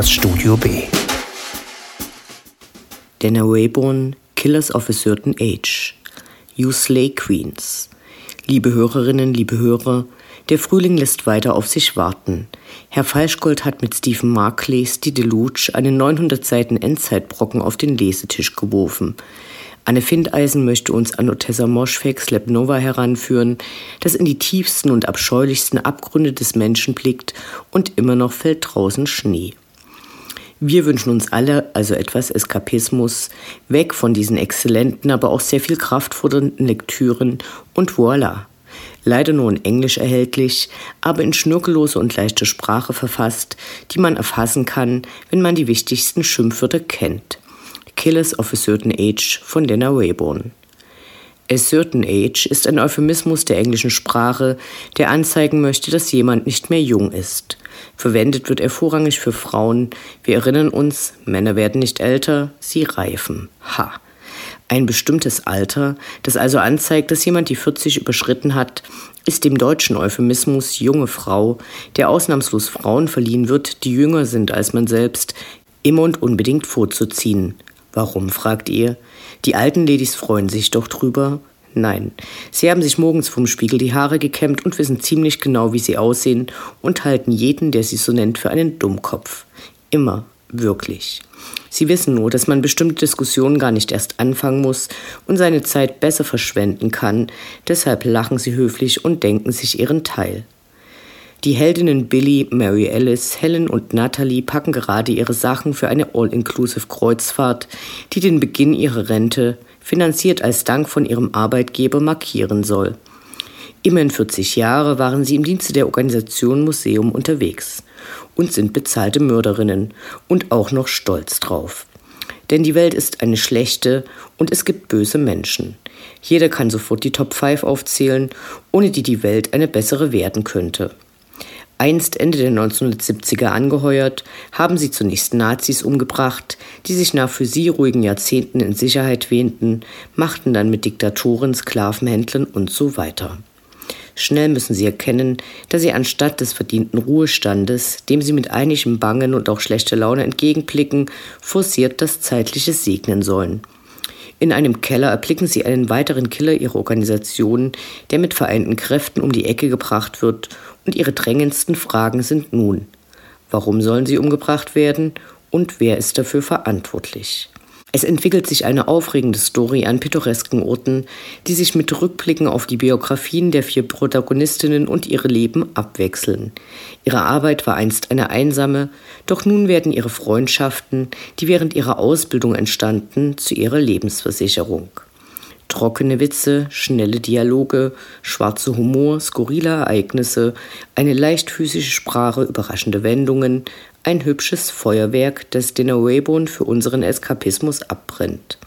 das Studio B. Dana Wayborn, Killers of a Certain Age. You Slay Queens. Liebe Hörerinnen, liebe Hörer, der Frühling lässt weiter auf sich warten. Herr Falschgold hat mit Stephen Markleys Die Deluge einen 900 Seiten Endzeitbrocken auf den Lesetisch geworfen. Anne Findeisen möchte uns an Otessa Moschfek Slepnova heranführen, das in die tiefsten und abscheulichsten Abgründe des Menschen blickt und immer noch fällt draußen Schnee. Wir wünschen uns alle also etwas Eskapismus, weg von diesen exzellenten, aber auch sehr viel kraftfordernden Lektüren und voilà. Leider nur in Englisch erhältlich, aber in schnörkellose und leichte Sprache verfasst, die man erfassen kann, wenn man die wichtigsten Schimpfwörter kennt. Killers of a Certain Age von Dana Wayborn. A certain age ist ein Euphemismus der englischen Sprache, der anzeigen möchte, dass jemand nicht mehr jung ist. Verwendet wird er vorrangig für Frauen. Wir erinnern uns, Männer werden nicht älter, sie reifen. Ha. Ein bestimmtes Alter, das also anzeigt, dass jemand die 40 überschritten hat, ist dem deutschen Euphemismus junge Frau, der ausnahmslos Frauen verliehen wird, die jünger sind als man selbst, immer und unbedingt vorzuziehen. Warum, fragt ihr? Die alten Ladies freuen sich doch drüber. Nein, sie haben sich morgens vom Spiegel die Haare gekämmt und wissen ziemlich genau, wie sie aussehen und halten jeden, der sie so nennt, für einen Dummkopf. Immer, wirklich. Sie wissen nur, dass man bestimmte Diskussionen gar nicht erst anfangen muss und seine Zeit besser verschwenden kann, deshalb lachen sie höflich und denken sich ihren Teil. Die Heldinnen Billy, Mary Alice, Helen und Natalie packen gerade ihre Sachen für eine All-Inclusive-Kreuzfahrt, die den Beginn ihrer Rente, finanziert als Dank von ihrem Arbeitgeber, markieren soll. Immerhin 40 Jahre waren sie im Dienste der Organisation Museum unterwegs und sind bezahlte Mörderinnen und auch noch stolz drauf. Denn die Welt ist eine schlechte und es gibt böse Menschen. Jeder kann sofort die Top 5 aufzählen, ohne die die Welt eine bessere werden könnte. Einst Ende der 1970er angeheuert, haben sie zunächst Nazis umgebracht, die sich nach für sie ruhigen Jahrzehnten in Sicherheit wähnten, machten dann mit Diktatoren, Sklavenhändlern und so weiter. Schnell müssen sie erkennen, dass sie anstatt des verdienten Ruhestandes, dem sie mit einigem Bangen und auch schlechter Laune entgegenblicken, forciert das Zeitliche segnen sollen. In einem Keller erblicken sie einen weiteren Killer ihrer Organisation, der mit vereinten Kräften um die Ecke gebracht wird und ihre drängendsten Fragen sind nun, warum sollen sie umgebracht werden und wer ist dafür verantwortlich? Es entwickelt sich eine aufregende Story an pittoresken Orten, die sich mit Rückblicken auf die Biografien der vier Protagonistinnen und ihre Leben abwechseln. Ihre Arbeit war einst eine einsame, doch nun werden ihre Freundschaften, die während ihrer Ausbildung entstanden, zu ihrer Lebensversicherung. Trockene Witze, schnelle Dialoge, schwarze Humor, skurrile Ereignisse, eine leichtfüßige Sprache, überraschende Wendungen, ein hübsches Feuerwerk, das Dinner Wayborn für unseren Eskapismus abbrennt.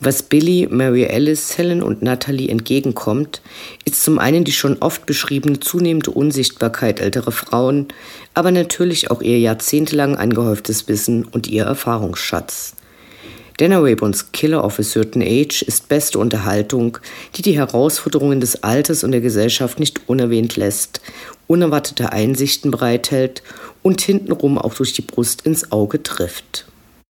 Was Billy, Mary Alice, Helen und Natalie entgegenkommt, ist zum einen die schon oft beschriebene zunehmende Unsichtbarkeit älterer Frauen, aber natürlich auch ihr jahrzehntelang angehäuftes Wissen und ihr Erfahrungsschatz. Dana Raybons Killer of a Certain Age ist beste Unterhaltung, die die Herausforderungen des Alters und der Gesellschaft nicht unerwähnt lässt, unerwartete Einsichten bereithält und hintenrum auch durch die Brust ins Auge trifft.